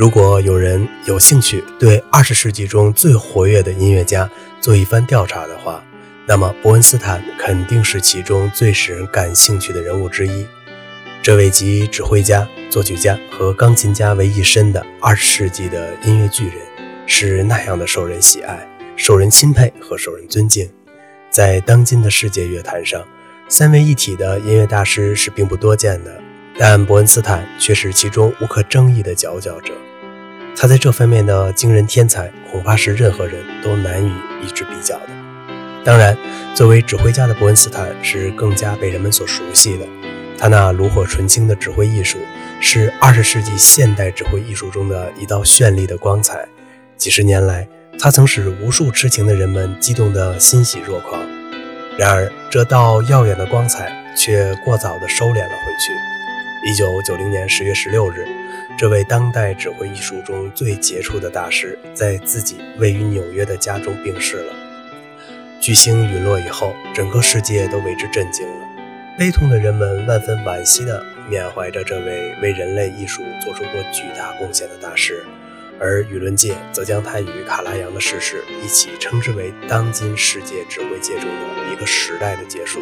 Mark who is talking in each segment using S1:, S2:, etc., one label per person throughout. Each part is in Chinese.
S1: 如果有人有兴趣对二十世纪中最活跃的音乐家做一番调查的话，那么伯恩斯坦肯定是其中最使人感兴趣的人物之一。这位集指挥家、作曲家和钢琴家为一身的二十世纪的音乐巨人，是那样的受人喜爱、受人钦佩和受人尊敬。在当今的世界乐坛上，三位一体的音乐大师是并不多见的，但伯恩斯坦却是其中无可争议的佼佼者。他在这方面的惊人天才，恐怕是任何人都难以一之比较的。当然，作为指挥家的伯恩斯坦是更加被人们所熟悉的。他那炉火纯青的指挥艺术，是二十世纪现代指挥艺术中的一道绚丽的光彩。几十年来，他曾使无数痴情的人们激动得欣喜若狂。然而，这道耀眼的光彩却过早地收敛了回去。一九九零年十月十六日，这位当代指挥艺术中最杰出的大师，在自己位于纽约的家中病逝了。巨星陨落以后，整个世界都为之震惊了。悲痛的人们万分惋惜地缅怀着这位为人类艺术做出过巨大贡献的大师。而舆论界则将他与卡拉扬的逝世一起称之为当今世界指挥界中的一个时代的结束。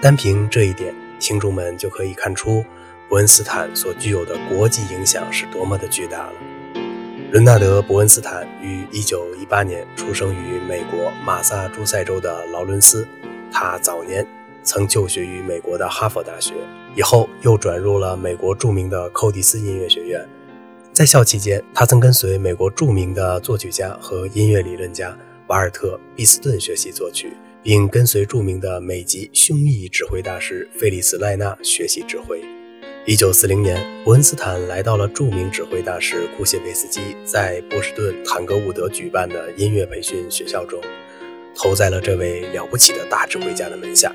S1: 单凭这一点，听众们就可以看出伯恩斯坦所具有的国际影响是多么的巨大了。伦纳德·伯恩斯坦于1918年出生于美国马萨诸塞州的劳伦斯，他早年曾就学于美国的哈佛大学，以后又转入了美国著名的寇蒂斯音乐学院。在校期间，他曾跟随美国著名的作曲家和音乐理论家瓦尔特·毕斯顿学习作曲，并跟随著名的美籍匈裔指挥大师费利斯·赖纳学习指挥。1940年，伯恩斯坦来到了著名指挥大师库谢维斯基在波士顿坦格伍德举办的音乐培训学校中，投在了这位了不起的大指挥家的门下。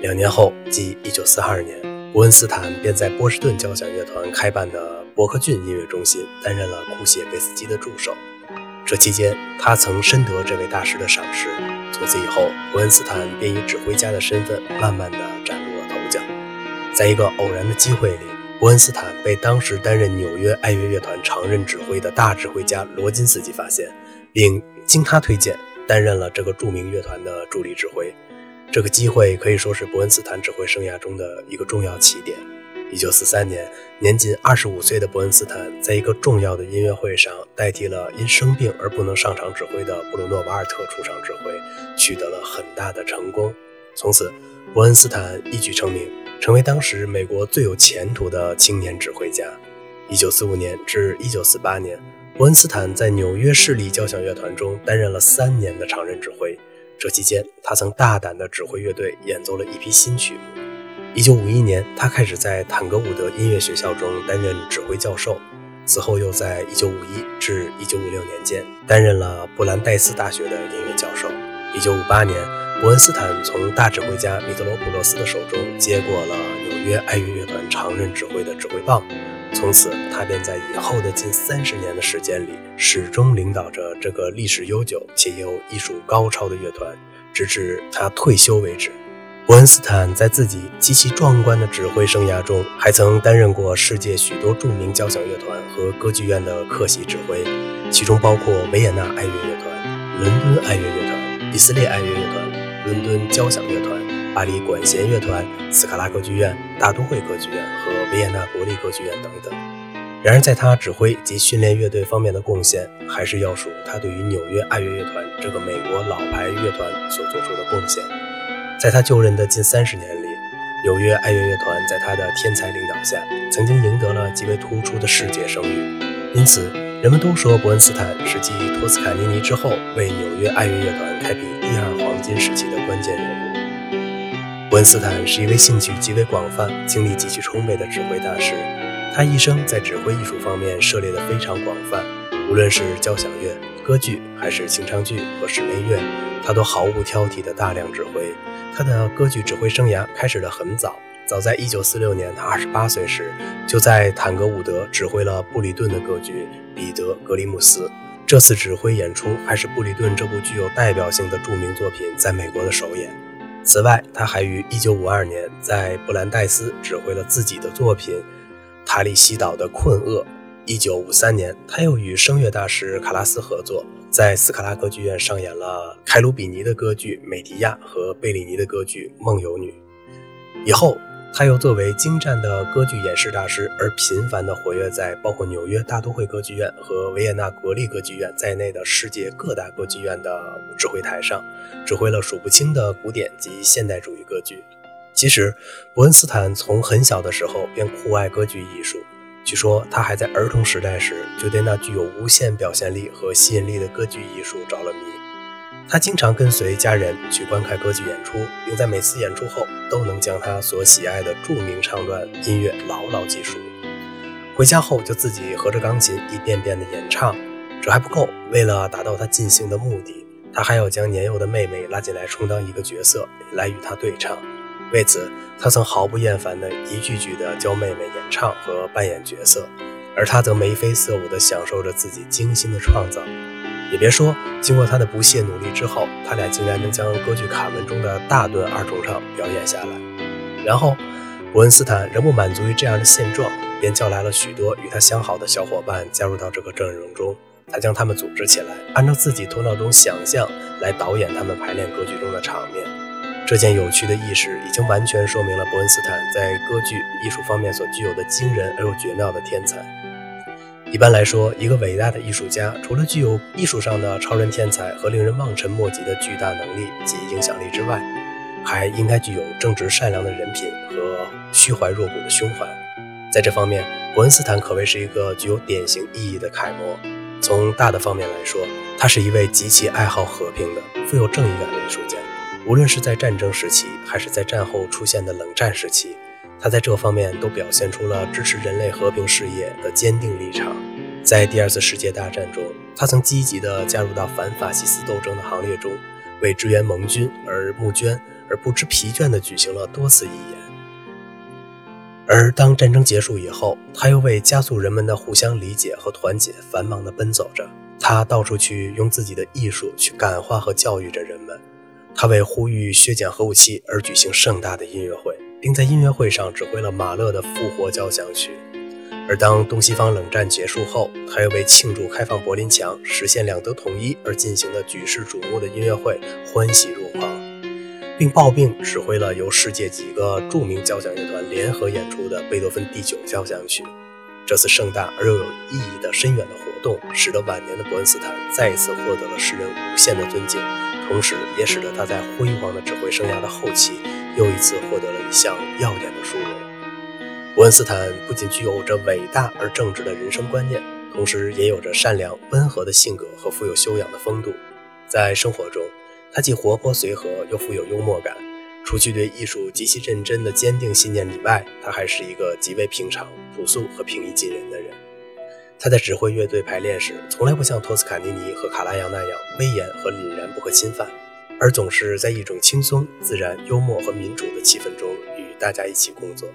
S1: 两年后，即1942年，伯恩斯坦便在波士顿交响乐团开办的。伯克郡音乐中心担任了库谢贝斯基的助手，这期间他曾深得这位大师的赏识。从此以后，伯恩斯坦便以指挥家的身份慢慢的。在一个偶然的机会里，伯恩斯坦被当时担任纽约爱乐乐团常任指挥的大指挥家罗金斯基发现，并经他推荐担任了这个著名乐团的助理指挥。这个机会可以说是伯恩斯坦指挥生涯中的一个重要起点。一九四三年，年仅二十五岁的伯恩斯坦在一个重要的音乐会上，代替了因生病而不能上场指挥的布鲁诺·瓦尔特出场指挥，取得了很大的成功。从此，伯恩斯坦一举成名，成为当时美国最有前途的青年指挥家。一九四五年至一九四八年，伯恩斯坦在纽约市立交响乐团中担任了三年的常任指挥。这期间，他曾大胆地指挥乐队演奏了一批新曲目。一九五一年，他开始在坦格伍德音乐学校中担任指挥教授，此后又在一九五一至一九五六年间担任了布兰代斯大学的音乐教授。一九五八年，伯恩斯坦从大指挥家米特罗普洛斯的手中接过了纽约爱乐乐团常任指挥的指挥棒，从此他便在以后的近三十年的时间里，始终领导着这个历史悠久且又艺术高超的乐团，直至他退休为止。伯恩斯坦在自己极其壮观的指挥生涯中，还曾担任过世界许多著名交响乐团和歌剧院的客席指挥，其中包括维也纳爱乐乐团、伦敦爱乐乐团、以色列爱乐乐团、伦敦交响乐团、巴黎管弦乐团、斯卡拉歌剧院、大都会歌剧院和维也纳国立歌剧院等等。然而，在他指挥及训练乐队方面的贡献，还是要数他对于纽约爱乐乐团这个美国老牌乐团所做出的贡献。在他就任的近三十年里，纽约爱乐乐团在他的天才领导下，曾经赢得了极为突出的世界声誉。因此，人们都说伯恩斯坦是继托斯卡尼尼之后，为纽约爱乐乐团开辟第二金时期的关键人物。伯恩斯坦是一位兴趣极为广泛、精力极其充沛的指挥大师。他一生在指挥艺术方面涉猎的非常广泛，无论是交响乐、歌剧，还是清唱剧和室内乐，他都毫无挑剔的大量指挥。他的歌剧指挥生涯开始得很早，早在1946年，他28岁时，就在坦格伍德指挥了布里顿的歌剧《彼得·格里姆斯》。这次指挥演出还是布里顿这部具有代表性的著名作品在美国的首演。此外，他还于1952年在布兰代斯指挥了自己的作品《塔里西岛的困厄》。一九五三年，他又与声乐大师卡拉斯合作，在斯卡拉歌剧院上演了凯鲁比尼的歌剧《美狄亚》和贝里尼的歌剧《梦游女》。以后，他又作为精湛的歌剧演示大师而频繁地活跃在包括纽约大都会歌剧院和维也纳国立歌剧院在内的世界各大歌剧院的指挥台上，指挥了数不清的古典及现代主义歌剧。其实，伯恩斯坦从很小的时候便酷爱歌剧艺术。据说他还在儿童时代时就对那具有无限表现力和吸引力的歌剧艺术着了迷。他经常跟随家人去观看歌剧演出，并在每次演出后都能将他所喜爱的著名唱段音乐牢牢记熟。回家后就自己合着钢琴一遍遍地演唱。这还不够，为了达到他尽兴的目的，他还要将年幼的妹妹拉进来充当一个角色，来与他对唱。为此，他曾毫不厌烦地一句句地教妹妹演唱和扮演角色，而他则眉飞色舞地享受着自己精心的创造。也别说，经过他的不懈努力之后，他俩竟然能将歌剧《卡门》中的大段二重唱表演下来。然后，伯恩斯坦仍不满足于这样的现状，便叫来了许多与他相好的小伙伴加入到这个阵容中。他将他们组织起来，按照自己头脑中想象来导演他们排练歌剧中的场面。这件有趣的轶事已经完全说明了伯恩斯坦在歌剧艺术方面所具有的惊人而又绝妙的天才。一般来说，一个伟大的艺术家，除了具有艺术上的超人天才和令人望尘莫及的巨大能力及影响力之外，还应该具有正直善良的人品和虚怀若谷的胸怀。在这方面，伯恩斯坦可谓是一个具有典型意义的楷模。从大的方面来说，他是一位极其爱好和平的、富有正义感的艺术家。无论是在战争时期，还是在战后出现的冷战时期，他在这方面都表现出了支持人类和平事业的坚定立场。在第二次世界大战中，他曾积极地加入到反法西斯斗争的行列中，为支援盟军而募捐，而不知疲倦地举行了多次义演。而当战争结束以后，他又为加速人们的互相理解和团结，繁忙地奔走着。他到处去用自己的艺术去感化和教育着人们。他为呼吁削减核武器而举行盛大的音乐会，并在音乐会上指挥了马勒的复活交响曲。而当东西方冷战结束后，他又为庆祝开放柏林墙、实现两德统一而进行的举世瞩目的音乐会欢喜若狂，并抱病指挥了由世界几个著名交响乐团联合演出的贝多芬第九交响曲。这次盛大而又有意义的深远的活动，使得晚年的伯恩斯坦再一次获得了世人无限的尊敬。同时，也使得他在辉煌的指挥生涯的后期，又一次获得了一项耀眼的殊荣。伯恩斯坦不仅具有着伟大而正直的人生观念，同时也有着善良温和的性格和富有修养的风度。在生活中，他既活泼随和，又富有幽默感。除去对艺术极其认真的坚定信念以外，他还是一个极为平常、朴素和平易近人的人。他在指挥乐队排练时，从来不像托斯卡尼尼和卡拉扬那样威严和凛然不可侵犯，而总是在一种轻松、自然、幽默和民主的气氛中与大家一起工作。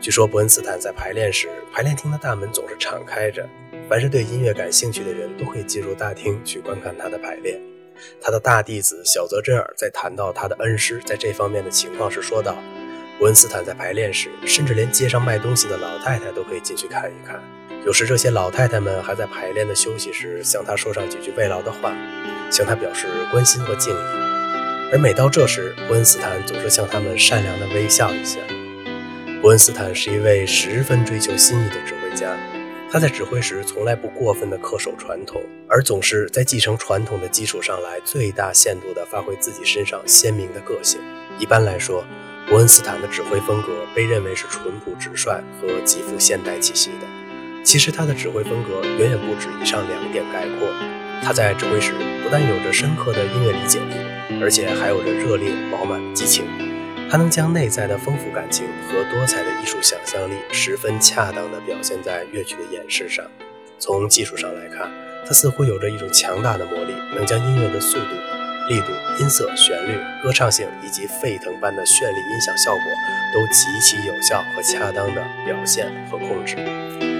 S1: 据说伯恩斯坦在排练时，排练厅的大门总是敞开着，凡是对音乐感兴趣的人都可以进入大厅去观看他的排练。他的大弟子小泽征尔在谈到他的恩师在这方面的情况时说道：“伯恩斯坦在排练时，甚至连街上卖东西的老太太都可以进去看一看。”有时这些老太太们还在排练的休息时向他说上几句慰劳的话，向他表示关心和敬意。而每到这时，伯恩斯坦总是向他们善良地微笑一下。伯恩斯坦是一位十分追求新意的指挥家，他在指挥时从来不过分地恪守传统，而总是在继承传统的基础上来最大限度地发挥自己身上鲜明的个性。一般来说，伯恩斯坦的指挥风格被认为是淳朴直率和极富现代气息的。其实他的指挥风格远远不止以上两点概括。他在指挥时不但有着深刻的音乐理解力，而且还有着热烈饱满的激情。他能将内在的丰富感情和多彩的艺术想象力十分恰当地表现在乐曲的演示上。从技术上来看，他似乎有着一种强大的魔力，能将音乐的速度、力度、音色、旋律、歌唱性以及沸腾般的绚丽音响效果都极其有效和恰当的表现和控制。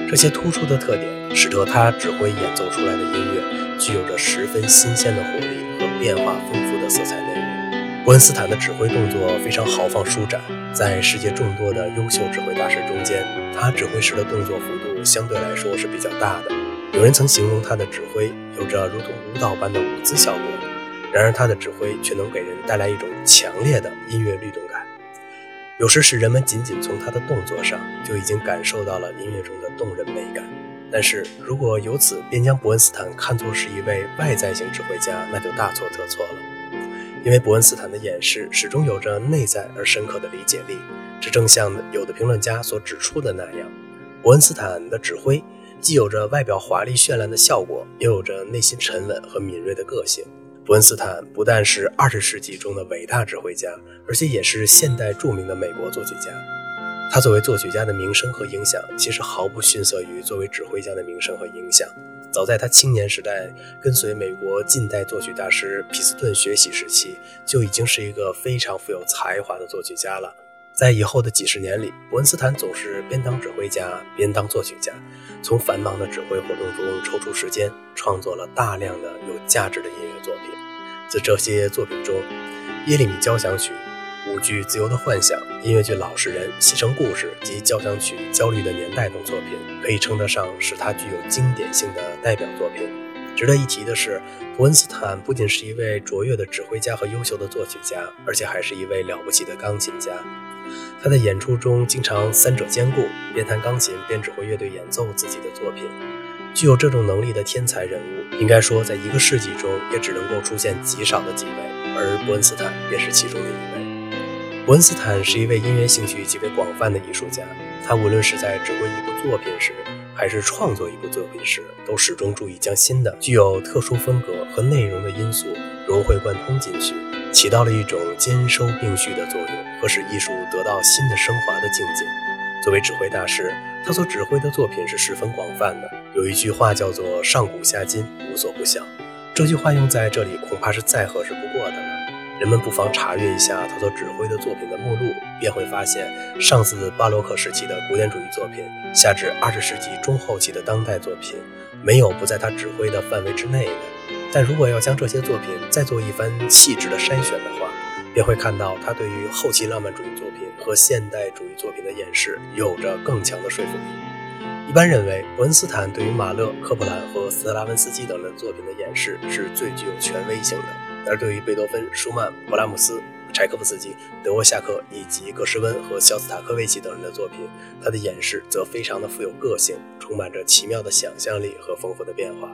S1: 这些突出的特点，使得他指挥演奏出来的音乐具有着十分新鲜的活力和变化丰富的色彩内容。伯恩斯坦的指挥动作非常豪放舒展，在世界众多的优秀指挥大师中间，他指挥时的动作幅度相对来说是比较大的。有人曾形容他的指挥有着如同舞蹈般的舞姿效果，然而他的指挥却能给人带来一种强烈的音乐律动感。有时使人们仅仅从他的动作上就已经感受到了音乐中的动人美感。但是如果由此便将伯恩斯坦看作是一位外在型指挥家，那就大错特错了。因为伯恩斯坦的演示始终有着内在而深刻的理解力，这正像有的评论家所指出的那样，伯恩斯坦的指挥既有着外表华丽绚烂的效果，又有着内心沉稳和敏锐的个性。伯恩斯坦不但是二十世纪中的伟大指挥家，而且也是现代著名的美国作曲家。他作为作曲家的名声和影响，其实毫不逊色于作为指挥家的名声和影响。早在他青年时代，跟随美国近代作曲大师皮斯顿学习时期，就已经是一个非常富有才华的作曲家了。在以后的几十年里，伯恩斯坦总是边当指挥家边当作曲家，从繁忙的指挥活动中抽出时间，创作了大量的有价值的音乐作品。自这些作品中，《耶利米交响曲》、舞剧《自由的幻想》、音乐剧《老实人》、西城故事及交响曲《焦虑的年代》等作品，可以称得上是他具有经典性的代表作品。值得一提的是，伯恩斯坦不仅是一位卓越的指挥家和优秀的作曲家，而且还是一位了不起的钢琴家。他在演出中经常三者兼顾，边弹钢琴边指挥乐队演奏自己的作品。具有这种能力的天才人物，应该说在一个世纪中也只能够出现极少的几位，而伯恩斯坦便是其中的一位。伯恩斯坦是一位音乐兴趣极为广泛的艺术家，他无论是在指挥一部作品时，还是创作一部作品时，都始终注意将新的、具有特殊风格和内容的因素融会贯通进去，起到了一种兼收并蓄的作用，和使艺术得到新的升华的境界。作为指挥大师，他所指挥的作品是十分广泛的。有一句话叫做“上古下今，无所不晓”，这句话用在这里恐怕是再合适不过的了。人们不妨查阅一下他所指挥的作品的目录，便会发现，上自巴洛克时期的古典主义作品，下至二十世纪中后期的当代作品，没有不在他指挥的范围之内的。但如果要将这些作品再做一番细致的筛选的话，便会看到他对于后期浪漫主义作品和现代主义作品的演示有着更强的说服力。一般认为，伯恩斯坦对于马勒、科普兰和斯特拉文斯基等人作品的演示是最具有权威性的。而对于贝多芬、舒曼、勃拉姆斯、柴可夫斯基、德沃夏克以及格什温和肖斯塔科维奇等人的作品，他的演示则非常的富有个性，充满着奇妙的想象力和丰富的变化。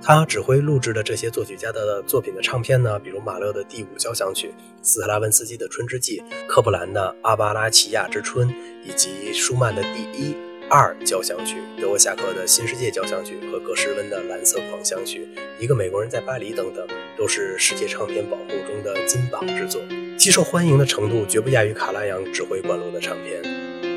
S1: 他指挥录制的这些作曲家的作品的唱片呢，比如马勒的第五交响曲、斯特拉文斯基的春之祭、科布兰的阿巴拉契亚之春，以及舒曼的第一。二交响曲、德沃夏克的新世界交响曲和格什温的蓝色狂想曲、一个美国人在巴黎等等，都是世界唱片宝库中的金榜之作，其受欢迎的程度绝不亚于卡拉扬指挥管路的唱片。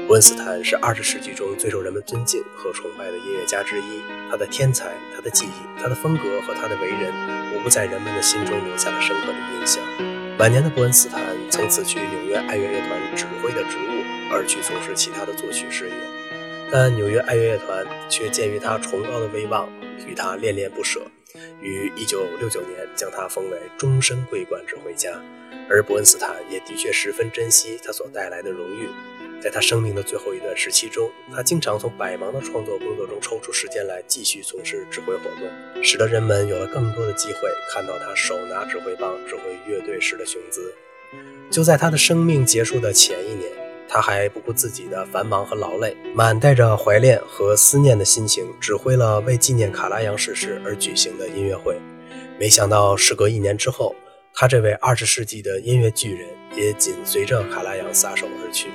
S1: 伯恩斯坦是二十世纪中最受人们尊敬和崇拜的音乐家之一，他的天才、他的技艺、他的风格和他的为人，无不在人们的心中留下了深刻的印象。晚年的伯恩斯坦曾辞去纽约爱乐乐团指挥的职务，而去从事其他的作曲事业。但纽约爱乐乐团却鉴于他崇高的威望，与他恋恋不舍，于1969年将他封为终身桂冠指挥家。而伯恩斯坦也的确十分珍惜他所带来的荣誉。在他生命的最后一段时期中，他经常从百忙的创作工作中抽出时间来继续从事指挥活动，使得人们有了更多的机会看到他手拿指挥棒指挥乐队时的雄姿。就在他的生命结束的前一年。他还不顾自己的繁忙和劳累，满带着怀恋和思念的心情，指挥了为纪念卡拉扬逝世而举行的音乐会。没想到，时隔一年之后，他这位二十世纪的音乐巨人也紧随着卡拉扬撒手而去。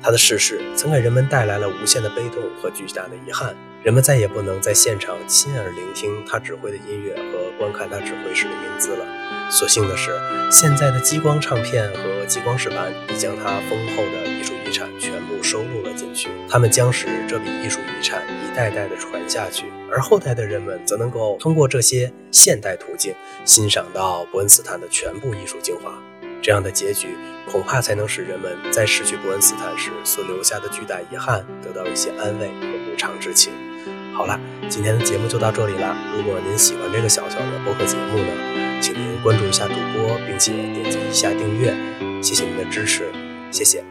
S1: 他的逝世曾给人们带来了无限的悲痛和巨大的遗憾，人们再也不能在现场亲耳聆听他指挥的音乐和观看他指挥时的英姿了。所幸的是，现在的激光唱片和激光石板已将他丰厚的艺术。遗产全部收录了进去，他们将使这笔艺术遗产一代代的传下去，而后代的人们则能够通过这些现代途径欣赏到伯恩斯坦的全部艺术精华。这样的结局恐怕才能使人们在失去伯恩斯坦时所留下的巨大遗憾得到一些安慰和补偿之情。好了，今天的节目就到这里了。如果您喜欢这个小小的播客节目呢，请您关注一下主播，并且点击一下订阅。谢谢您的支持，谢谢。